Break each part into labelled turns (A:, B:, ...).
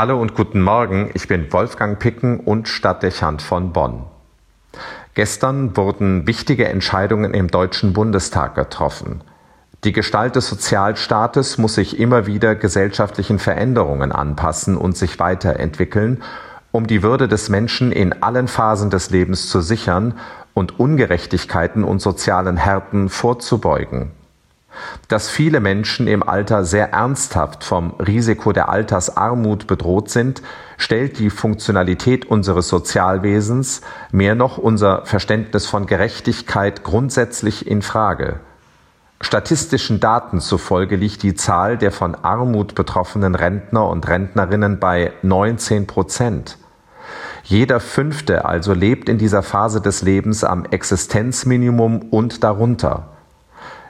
A: Hallo und guten Morgen, ich bin Wolfgang Picken und Stadtdechant von Bonn. Gestern wurden wichtige Entscheidungen im Deutschen Bundestag getroffen. Die Gestalt des Sozialstaates muss sich immer wieder gesellschaftlichen Veränderungen anpassen und sich weiterentwickeln, um die Würde des Menschen in allen Phasen des Lebens zu sichern und Ungerechtigkeiten und sozialen Härten vorzubeugen dass viele Menschen im Alter sehr ernsthaft vom Risiko der Altersarmut bedroht sind, stellt die Funktionalität unseres Sozialwesens, mehr noch unser Verständnis von Gerechtigkeit grundsätzlich in Frage. Statistischen Daten zufolge liegt die Zahl der von Armut betroffenen Rentner und Rentnerinnen bei 19 Prozent. Jeder Fünfte also lebt in dieser Phase des Lebens am Existenzminimum und darunter.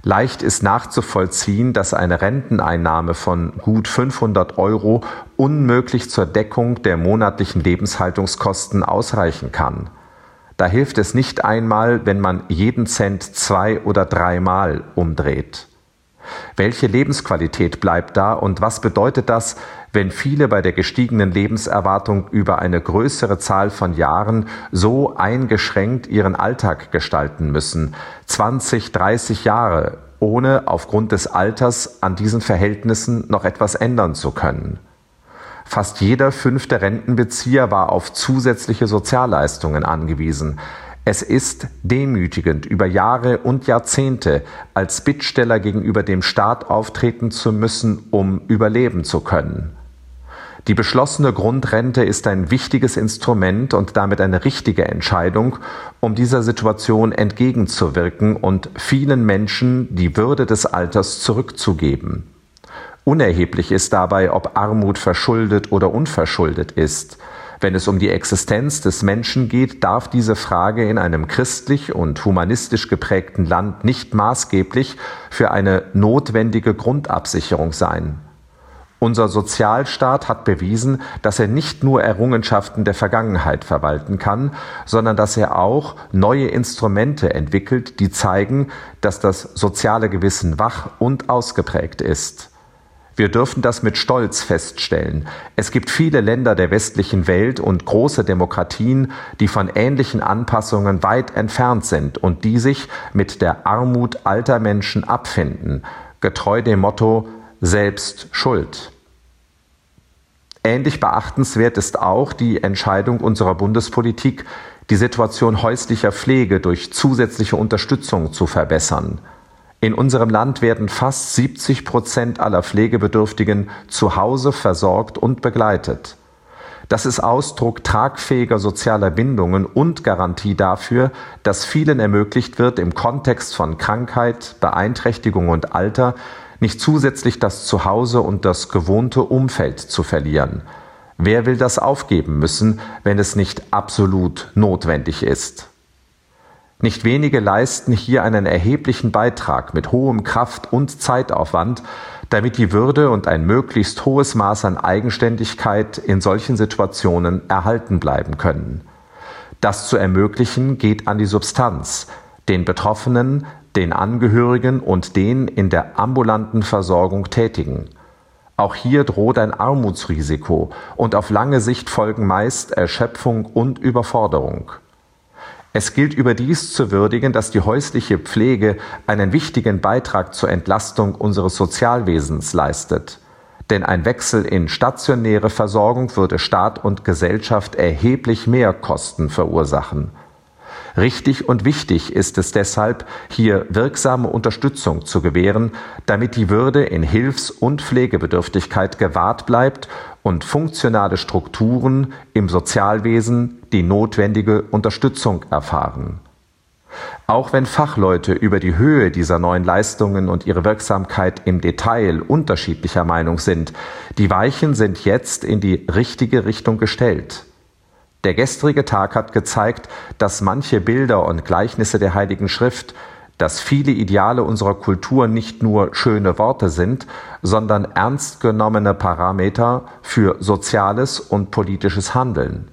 A: Leicht ist nachzuvollziehen, dass eine Renteneinnahme von gut 500 Euro unmöglich zur Deckung der monatlichen Lebenshaltungskosten ausreichen kann. Da hilft es nicht einmal, wenn man jeden Cent zwei oder dreimal umdreht. Welche Lebensqualität bleibt da und was bedeutet das, wenn viele bei der gestiegenen Lebenserwartung über eine größere Zahl von Jahren so eingeschränkt ihren Alltag gestalten müssen, 20, 30 Jahre, ohne aufgrund des Alters an diesen Verhältnissen noch etwas ändern zu können. Fast jeder fünfte Rentenbezieher war auf zusätzliche Sozialleistungen angewiesen. Es ist demütigend, über Jahre und Jahrzehnte als Bittsteller gegenüber dem Staat auftreten zu müssen, um überleben zu können. Die beschlossene Grundrente ist ein wichtiges Instrument und damit eine richtige Entscheidung, um dieser Situation entgegenzuwirken und vielen Menschen die Würde des Alters zurückzugeben. Unerheblich ist dabei, ob Armut verschuldet oder unverschuldet ist. Wenn es um die Existenz des Menschen geht, darf diese Frage in einem christlich und humanistisch geprägten Land nicht maßgeblich für eine notwendige Grundabsicherung sein. Unser Sozialstaat hat bewiesen, dass er nicht nur Errungenschaften der Vergangenheit verwalten kann, sondern dass er auch neue Instrumente entwickelt, die zeigen, dass das soziale Gewissen wach und ausgeprägt ist. Wir dürfen das mit Stolz feststellen. Es gibt viele Länder der westlichen Welt und große Demokratien, die von ähnlichen Anpassungen weit entfernt sind und die sich mit der Armut alter Menschen abfinden, getreu dem Motto selbst schuld. Ähnlich beachtenswert ist auch die Entscheidung unserer Bundespolitik, die Situation häuslicher Pflege durch zusätzliche Unterstützung zu verbessern. In unserem Land werden fast 70 Prozent aller Pflegebedürftigen zu Hause versorgt und begleitet. Das ist Ausdruck tragfähiger sozialer Bindungen und Garantie dafür, dass vielen ermöglicht wird, im Kontext von Krankheit, Beeinträchtigung und Alter nicht zusätzlich das Zuhause und das gewohnte Umfeld zu verlieren. Wer will das aufgeben müssen, wenn es nicht absolut notwendig ist? Nicht wenige leisten hier einen erheblichen Beitrag mit hohem Kraft- und Zeitaufwand, damit die Würde und ein möglichst hohes Maß an Eigenständigkeit in solchen Situationen erhalten bleiben können. Das zu ermöglichen geht an die Substanz, den Betroffenen, den Angehörigen und den in der ambulanten Versorgung Tätigen. Auch hier droht ein Armutsrisiko und auf lange Sicht folgen meist Erschöpfung und Überforderung. Es gilt überdies zu würdigen, dass die häusliche Pflege einen wichtigen Beitrag zur Entlastung unseres Sozialwesens leistet. Denn ein Wechsel in stationäre Versorgung würde Staat und Gesellschaft erheblich mehr Kosten verursachen. Richtig und wichtig ist es deshalb, hier wirksame Unterstützung zu gewähren, damit die Würde in Hilfs- und Pflegebedürftigkeit gewahrt bleibt und funktionale Strukturen im Sozialwesen die notwendige Unterstützung erfahren. Auch wenn Fachleute über die Höhe dieser neuen Leistungen und ihre Wirksamkeit im Detail unterschiedlicher Meinung sind, die Weichen sind jetzt in die richtige Richtung gestellt. Der gestrige Tag hat gezeigt, dass manche Bilder und Gleichnisse der Heiligen Schrift, dass viele Ideale unserer Kultur nicht nur schöne Worte sind, sondern ernst genommene Parameter für soziales und politisches Handeln.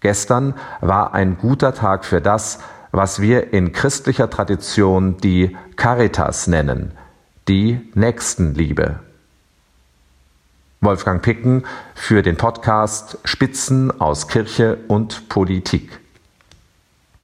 A: Gestern war ein guter Tag für das, was wir in christlicher Tradition die Caritas nennen, die Nächstenliebe. Wolfgang Picken für den Podcast Spitzen aus Kirche und Politik.